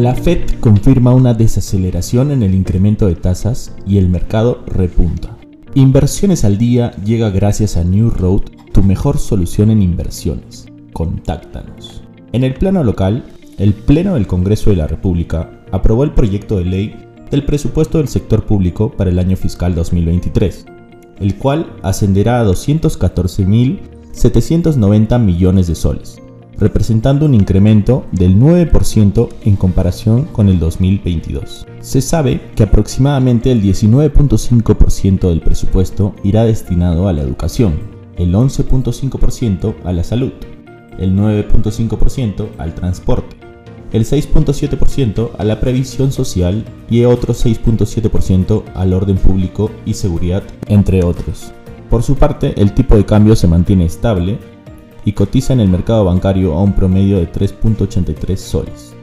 La Fed confirma una desaceleración en el incremento de tasas y el mercado repunta. Inversiones al día llega gracias a New Road, tu mejor solución en inversiones. Contáctanos. En el plano local, el Pleno del Congreso de la República aprobó el proyecto de ley del presupuesto del sector público para el año fiscal 2023, el cual ascenderá a 214.790 millones de soles, representando un incremento del 9% en comparación con el 2022. Se sabe que aproximadamente el 19.5% del presupuesto irá destinado a la educación, el 11.5% a la salud, el 9.5% al transporte, el 6.7% a la previsión social y otro 6.7% al orden público y seguridad, entre otros. Por su parte, el tipo de cambio se mantiene estable y cotiza en el mercado bancario a un promedio de 3.83 soles.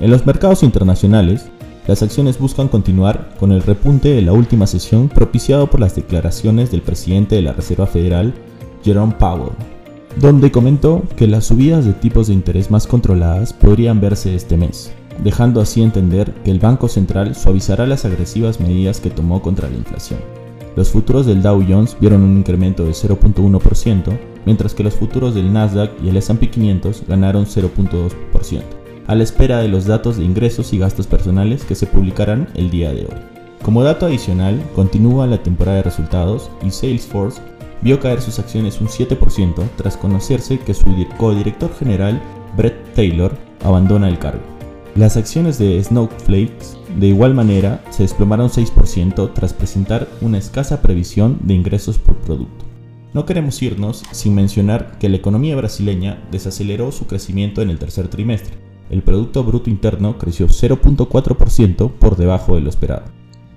En los mercados internacionales, las acciones buscan continuar con el repunte de la última sesión propiciado por las declaraciones del presidente de la Reserva Federal, Jerome Powell, donde comentó que las subidas de tipos de interés más controladas podrían verse este mes, dejando así entender que el Banco Central suavizará las agresivas medidas que tomó contra la inflación. Los futuros del Dow Jones vieron un incremento de 0.1%, mientras que los futuros del Nasdaq y el S&P 500 ganaron 0.2%, a la espera de los datos de ingresos y gastos personales que se publicarán el día de hoy. Como dato adicional, continúa la temporada de resultados y Salesforce vio caer sus acciones un 7% tras conocerse que su codirector general, Brett Taylor, abandona el cargo. Las acciones de Snowflakes, de igual manera, se desplomaron 6% tras presentar una escasa previsión de ingresos por producto. No queremos irnos sin mencionar que la economía brasileña desaceleró su crecimiento en el tercer trimestre. El Producto Bruto Interno creció 0.4% por debajo de lo esperado.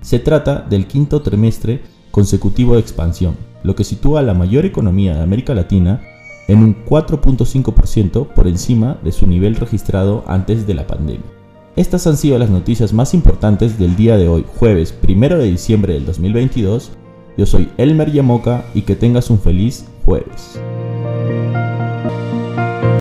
Se trata del quinto trimestre consecutivo de expansión, lo que sitúa a la mayor economía de América Latina en un 4.5% por encima de su nivel registrado antes de la pandemia. Estas han sido las noticias más importantes del día de hoy, jueves 1 de diciembre del 2022, yo soy Elmer Yamoca y que tengas un feliz jueves.